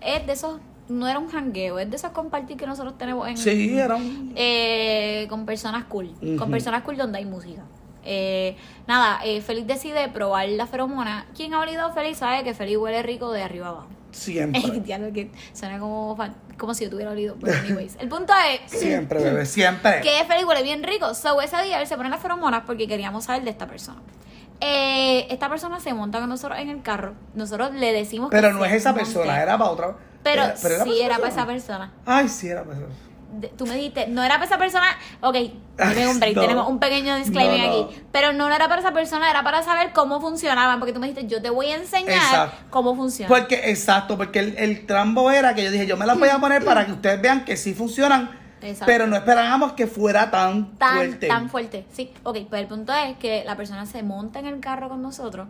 es de esos, no era un jangueo, es de esos compartir que nosotros tenemos en, Sí, era un... eh, con personas cool, con personas cool donde hay música. Eh, nada, eh, Félix decide probar la feromona. Quien ha olido a Félix sabe que Félix huele rico de arriba abajo. Siempre, <laughs> Diablo, que suena como, como si yo tuviera olido. Pero anyways, el punto es <laughs> siempre, bebé, siempre. que Félix huele bien rico. So ese día él se pone las feromonas porque queríamos saber de esta persona. Eh, esta persona se monta con nosotros en el carro. Nosotros le decimos que Pero no es esa monte. persona, era para otra. Pero, era- sí era para esa persona. persona. Ay, sí, era para esa De- tú me dijiste, no era para esa persona. Ok, un break, <laughs> tenemos un pequeño disclaimer No, no. aquí. Pero no era para esa persona, era para saber cómo funcionaban. Porque tú me dijiste, yo te voy a enseñar Exacto. cómo funciona. Porque, exacto, porque el, el trambo era que yo dije, yo me las voy a <laughs> poner para que ustedes vean que sí funcionan, Exacto. pero no esperábamos que fuera tan, tan fuerte. tan fuerte. Sí, ok, pues el punto es que la persona se monta en el carro con nosotros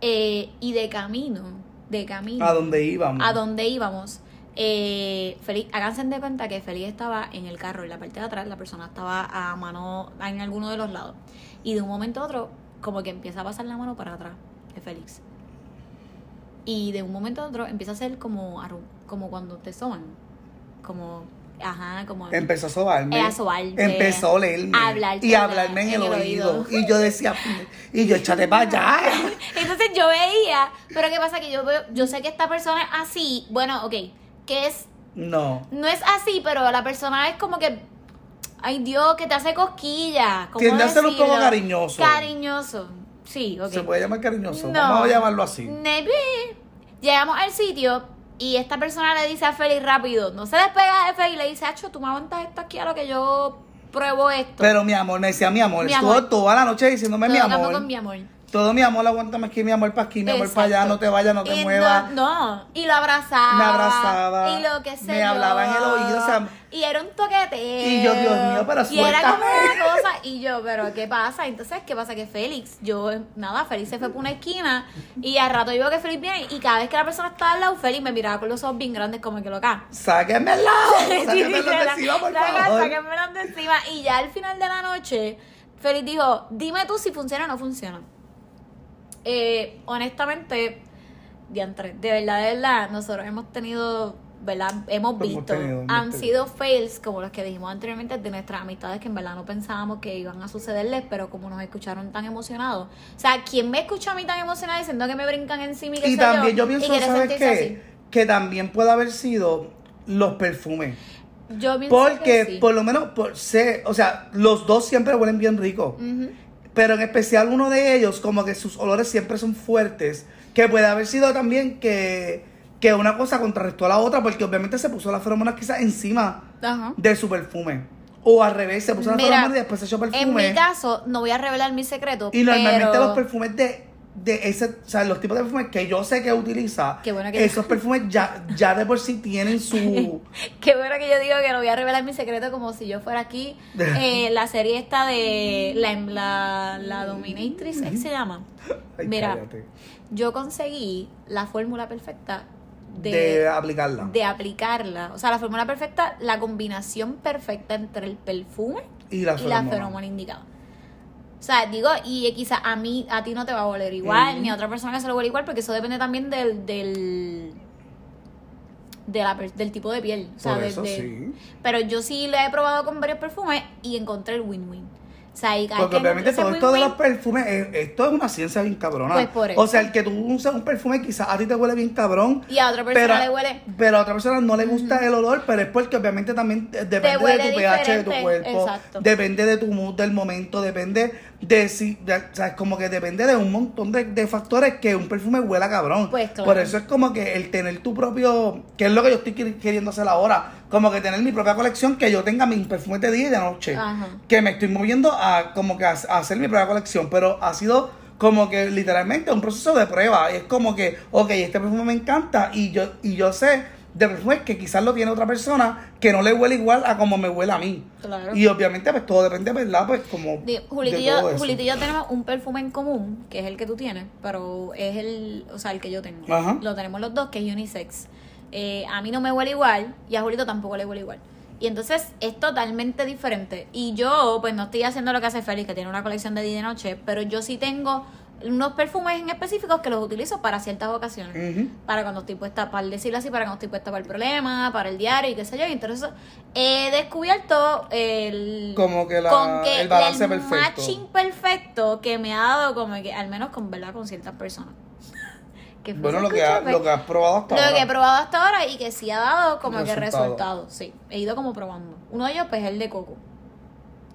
eh, y de camino, de camino A donde íbamos. a donde íbamos, eh, Feliz, háganse de cuenta que Feliz estaba en el carro, en la parte de atrás, la persona estaba a mano en alguno de los lados. Y de un momento a otro, como que empieza a pasar la mano para atrás de Félix. Y de un momento a otro empieza a ser como, como cuando te soban. Como, ajá, como... Empezó a sobarme. Eh, a sobarme. Empezó a olerme. A hablarte y a hablarme en, en el, el oído. oído. Y yo decía, y yo, échate para allá. <laughs> Entonces yo veía, pero ¿qué pasa? Que yo veo, yo sé que esta persona es así, bueno, ok, que es, No. no es así, pero la persona es como que, ay Dios, que te hace cosquillas. ¿cómo Tiende a ser un poco cariñoso. Cariñoso, sí, ok. Se puede llamar cariñoso. No. Vamos a llamarlo así. Maybe. Llegamos al sitio y esta persona le dice a Félix rápido, no se despega de Félix, le dice, Acho, tú me aguantas esto aquí a lo que yo pruebo esto. Pero mi amor, me decía mi amor. Mi Estuvo toda la noche diciéndome mi Todo amor. con mi amor. Todo mi amor, aguántame aquí, mi amor, para aquí, mi amor, para allá, no te vayas, no te Y muevas. No, no, y lo abrazaba. Me abrazaba, Y lo que sé me yo. hablaba en el oído, o sea, y era un toqueteo. Y yo, Dios mío, pero Y era como una cosa. Y yo, pero ¿qué pasa? Entonces, ¿qué pasa? Que Félix, yo, nada, Félix se fue por una esquina. Y al rato yo veo que Félix viene. Y cada vez que la persona estaba al lado, Félix me miraba con los ojos bien grandes, como que loca. Sáquenme el lado, <laughs> sáquenme el de encima, por favor. sáquenmelo de encima. Y ya al final de la noche, Félix dijo, dime tú si funciona o no funciona. Eh, honestamente, diantre, de verdad, de verdad, nosotros hemos tenido, ¿verdad? Hemos Hemos visto, tenido, hemos han tenido. sido fails, como los que dijimos anteriormente, de nuestras amistades que en verdad no pensábamos que iban a sucederles, pero como nos escucharon tan emocionados. O sea, ¿quién me escucha a mí tan emocionada diciendo que me brincan encima y que Y también yo pienso, ¿sabes qué? Que también puede haber sido los perfumes. Yo pienso Porque que sí. por lo menos, por, sé, o sea, los dos siempre huelen bien rico. Ujú. Pero en especial uno de ellos, como que sus olores siempre son fuertes. Que puede haber sido también que, que una cosa contrarrestó a la otra, porque obviamente se puso las feromonas quizás encima Ajá. de su perfume. O al revés, se puso las Mira, feromonas y después se echó En perfume. mi caso, no voy a revelar mi secreto, y normalmente pero... los perfumes de, de ese, o sea, los tipos de perfumes que yo sé que utiliza, Qué bueno que- esos <laughs> perfumes ya, ya de por sí tienen su... Qué bueno que yo digo que no voy a revelar mi secreto como si yo fuera aquí. <laughs> Eh, la serie esta de la, la, la Dominatrix, ¿es que se llama? <laughs> Ay, Mira, cállate. yo conseguí la fórmula perfecta de, de, aplicarla. de aplicarla. O sea, la fórmula perfecta, la combinación perfecta entre el perfume y la y la feromona. feromona indicada. O sea, digo, y quizá a mí, a ti no te va a oler igual, ni a otra persona que se lo huele igual, porque eso depende también del, del, de la del tipo de piel. O sea, Por de- eso de- sí. Pero yo sí lo he probado con varios perfumes y encontré el win-win. O sea, Porque que obviamente todo esto de los perfumes, eh, esto es una ciencia bien cabrona. Pues por O eso. sea, el que tú usas un perfume quizás a ti te huele bien cabrón. Y a otra persona le huele. Pero a otra persona no le gusta el olor, pero es porque obviamente también eh, depende de tu pH de tu cuerpo. exacto. Depende de tu mood del momento, depende de si, de- o sea, es como que depende de un montón de, de factores que un perfume huela cabrón. Pues claro. Por eso es como que el tener tu propio, que es lo que yo estoy queri- queriendo hacer ahora, como que tener mi propia colección, que yo tenga mis perfumes de día y de noche Ajá. que me estoy moviendo a como que a, a hacer mi propia colección, pero ha sido como que literalmente un proceso de prueba. Es como que, ok, este perfume me encanta y yo, y yo sé de perfumes que quizás lo tiene otra persona que no le huele igual a como me huele a mí. Claro. Y obviamente pues todo depende, ¿verdad? Pues como y yo, y yo tenemos un perfume en común, que es el que tú tienes, pero es el, o sea, el que yo tengo. Ajá. Lo tenemos los dos, que es unisex. Eh, a mí no me huele igual y a Julito tampoco le huele igual. Y entonces es totalmente diferente. Y yo, pues no estoy haciendo lo que hace Félix, que tiene una colección de día y de noche, pero yo sí tengo unos perfumes en específicos que los utilizo para ciertas ocasiones. Para cuando estoy puesta, para decirlo así, para cuando estoy puesta para el problema, para el diario y qué sé yo. Y entonces he descubierto el... Como que la- el balance perfecto. matching perfecto que me ha dado como que, al menos con verdad, con ciertas personas. <laughs> Que Bueno, lo que, ha- pues, lo que has probado hasta lo ahora. que he probado hasta ahora y que sí ha dado como que Resultado. Sí, he ido como probando. Uno de ellos, pues, es el de coco.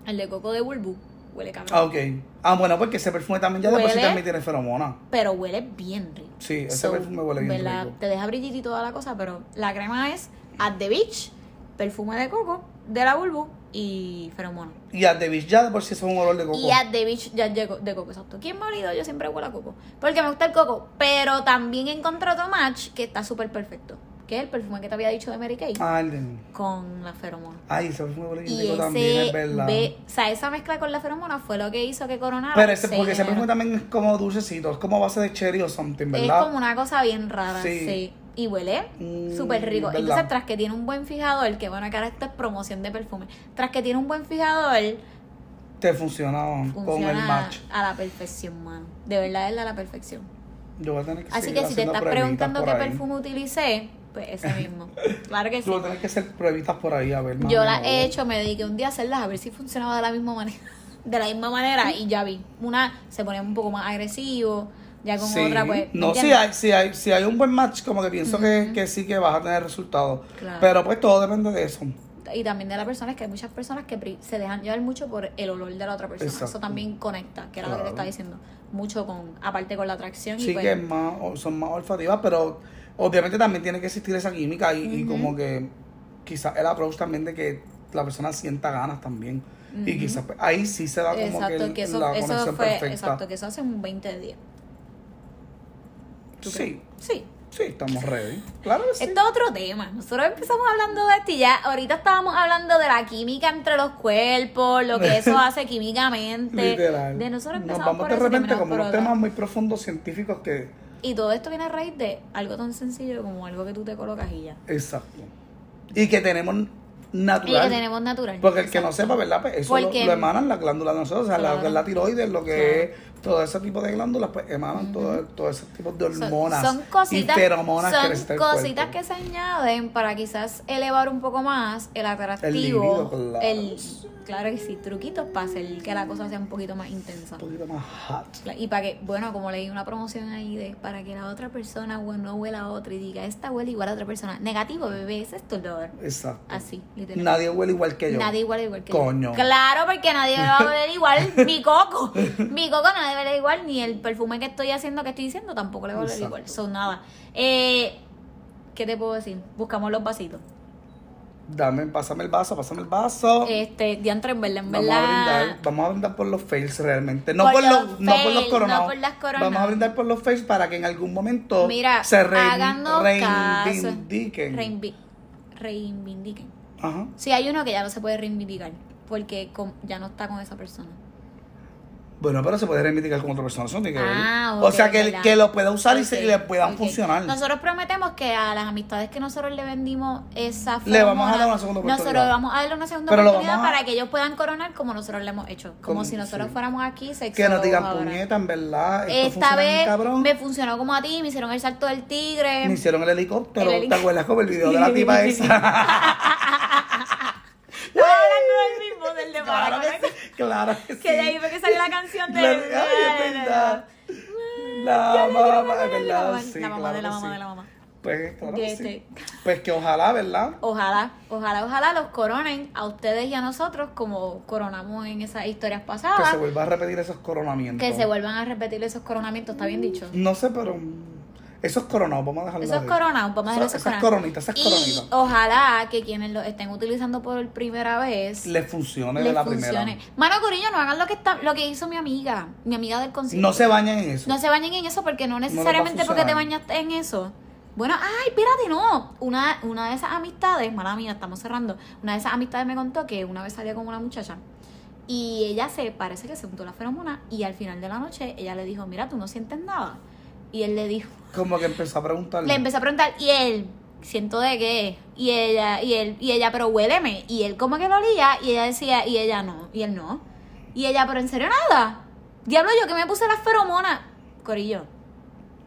El de coco de Bulbu. Huele cabrón. Ah, ok. Ah, bueno, porque ese perfume también ya de por sí también tiene feromona. Pero huele bien rico. Sí, ese perfume huele bien ¿verdad? rico. Te deja brillito y toda la cosa, pero la crema es At the Beach, perfume de coco, de la Bulbu y feromona. Y a The Beach ya de por sí es un olor de coco. Y At the Beach ya de, de coco, exacto. ¿Quién me ha olido? Yo siempre huelo a coco. Porque me gusta el coco. Pero también encontré otro match que está súper perfecto. Que es el perfume que te había dicho de Mary Kay. Ah, el de... Con la feromona. Ay, ese perfume huele bien rico también, es verdad. ve- o sea, esa mezcla con la feromona fue lo que hizo que coronara. Pero ese, se porque ese perfume también es como dulcecito, es como base de cherry o something, Es ¿verdad? como una cosa bien rara, Sí. sí. Y huele Mm, súper rico. ¿verdad? Entonces, tras que tiene un buen fijador, que bueno, que ahora esto es promoción de perfume. Tras que tiene un buen fijador, Te funciona, con el match. a la perfección, mano. De verdad es a la perfección. Yo voy a tener que Así que si te estás preguntando qué ahí. perfume utilicé, pues ese mismo. Claro que <laughs> sí. Tú tener que hacer pruebitas por ahí, a ver. Yo las he hecho, me dediqué un día a hacerlas a ver si funcionaba de la misma manera. <laughs> De la misma manera y ya vi. Una se ponía un poco más agresivo, ya con Sí. otra pues... ¿me No, si hay, si, hay, si hay un buen match, como que pienso que, que sí que vas a tener resultados. Claro. Pero pues todo depende de eso. y también de la persona es que hay muchas personas que se dejan llevar mucho por el olor de la otra persona. Exacto. Eso también conecta, que era lo que te estaba diciendo. Mucho con, aparte con la atracción. y Sí pues, que es más, son más olfativas, pero obviamente también tiene que existir esa química y, y como que quizás el approach también de que la persona sienta ganas también. Y quizás pues, ahí sí se da como Exacto, que, el- que eso, la eso conexión fue, perfecta. exacto, que eso hace un 20 días. ¿Tú Sí, crees? Sí. sí, estamos ready. Claro que sí. Esto es otro tema. Nosotros empezamos hablando de esto y ya ahorita estábamos hablando de la química entre los cuerpos, lo que eso <laughs> hace químicamente. Literal. De nosotros Nos empezamos vamos por de repente como unos temas muy profundos científicos que... Y todo esto viene a raíz de algo tan sencillo como algo que tú te colocas y ya. Exacto. Y que tenemos Y natural. que tenemos natural. Porque el que no sepa, ¿verdad? Pues eso lo, lo emanan la glándula de nosotros, o sea, Claro. la tiroides, lo que Claro. es todo ese tipo de glándulas pues emanan todo, todo ese tipo de Son- hormonas son, cositas, y feromonas que son el cositas que se añaden para quizás elevar un poco más el atractivo. libido, claro. el- claro que sí, truquitos para hacer que la cosa sea un poquito más intensa. Un poquito más hot. Y para que, bueno, como leí una promoción ahí de para que la otra persona no huela a otra y diga, esta huele igual a otra persona. Negativo, bebé, ese es tu olor. Exacto. Así, literal. Nadie huele igual que yo. Nadie igual igual que Coño. yo. Claro, porque nadie va a oler igual. Mi coco. Mi coco nadie oler igual. Ni el perfume que estoy haciendo, que estoy diciendo, tampoco le va a oler igual. Son nada. Eh, ¿Qué te puedo decir? Buscamos los vasitos. Dame, pásame el vaso, pásame el vaso. Este, diantre, en verdad, en Vamos a verdad. brindar, vamos a brindar por los fails realmente. No Por por, los los, no por los fails, coronados. no por las coronas. Vamos a brindar por los fails para que en algún momento Mira, se rein- reivindiquen. Reinvi- reivindiquen. Ajá. Sí, hay uno que ya no se puede reivindicar. Porque con- ya no está con esa persona. Bueno, pero se puede reivindicar con otra persona, eso no tiene que ver. Ah, o sea, que, ¿verdad? que lo pueda usar y, se, Ok, y le puedan funcionar. Nosotros prometemos que a las amistades que nosotros le vendimos esa Le vamos a dar una segunda oportunidad. Nosotros vamos a darle una segunda Pero oportunidad a- para que ellos puedan coronar como nosotros le hemos hecho. Como Como- si nosotros sí. fuéramos aquí que sexólogos nos digan ahora. puñeta, en verdad. Esto Esta vez cabrón. me funcionó como a ti, me hicieron el salto del tigre. Me hicieron el helicóptero. El heli- ¿Te acuerdas como el video <laughs> de la tipa esa? <laughs> Del de claro que sí. Claro que sí. Que de ahí fue que salió la canción de... La- ay, es verdad. La mamá, es verdad, La mamá, sí, la mamá de la que mamá de la mamá. Pues, claro que Este. sí. Pues que ojalá, ¿verdad? Ojalá, ojalá, ojalá los coronen a ustedes y a nosotros como coronamos en esas historias Que pasadas. se vuelva a repetir esos coronamientos. Que se vuelvan a repetir esos coronamientos, ¿está bien dicho? No sé, pero mm, esos coronados, vamos a dejarlo Esos coronados, vamos a dejar esos Esas coronitas, esas Y coronitas. ojalá que quienes lo estén utilizando por primera vez Les funcione de les la funcione. primera. Mano Corillo, no hagan lo que está, lo que hizo mi amiga, mi amiga del concierto. No se bañen en eso. No se bañen en eso porque no necesariamente porque te bañaste en eso. Bueno, ay, espérate, no. Una, una de esas amistades, mala mía, estamos cerrando. Una de esas amistades me contó que una vez salía con una muchacha y ella se parece que se untó la feromona y al final de la noche ella le dijo, mira, tú no sientes nada. Y él le dijo, Como que empezó a preguntarle. le empezó a preguntar, y él, siento de qué. Y ella, y él, y ella, pero huéleme. Y él como que lo olía, y ella decía, y ella no, y él no. Y ella, pero en serio nada. Diablo, yo que me puse las feromonas. Corillo,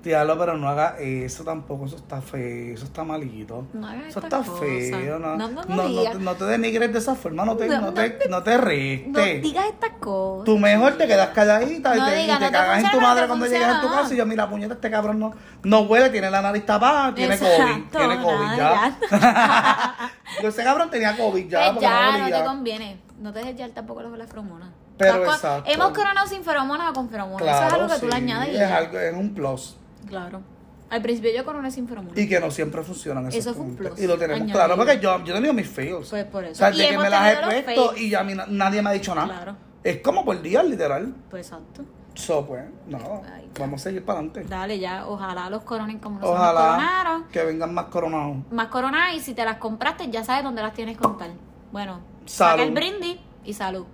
Diablo, pero no haga eso tampoco, eso está feo, eso está malito. No hagas eso está cosas. feo, no, No, no, no, no no, te, no te denigres de esa forma, no te, No, no, no te, no te no restes. digas estas cosas. Tú mejor te quedas calladita No y te, diga, no te cagas en tu no madre cuando llegas a tu casa y yo, mira, puñeta, este cabrón no, no huele, tiene la nariz tapada, tiene COVID, tiene COVID ya. <laughs> Yo, ese cabrón tenía COVID ya, Pues ya, no no te conviene. No te dejes llevar tampoco los- las feromonas. Pero exacto. Hemos coronado sin feromonas o con feromonas. Eso es algo que tú le añades es, algo, es un plus. Claro. Al principio yo coroné sin feromonas. Y que no siempre funcionan esos Eso fue un puntos. plus, Y lo tenemos añadido. claro, porque yo, yo he tenido mis fails. Pues por eso. O sea, Y de que hemos me las he tenido los puesto fails. y ya a mí na- nadie me ha dicho nada. Claro. Es como por día, literal. Pues exacto. So, pues, no, Ay, vamos a seguir para adelante. Dale ya, ojalá los coronen como nosotros Ojalá coronaron. que vengan más coronados. Más coronadas y si te las compraste ya sabes dónde las tienes que contar. Bueno, Salud. saca el brindis y salud.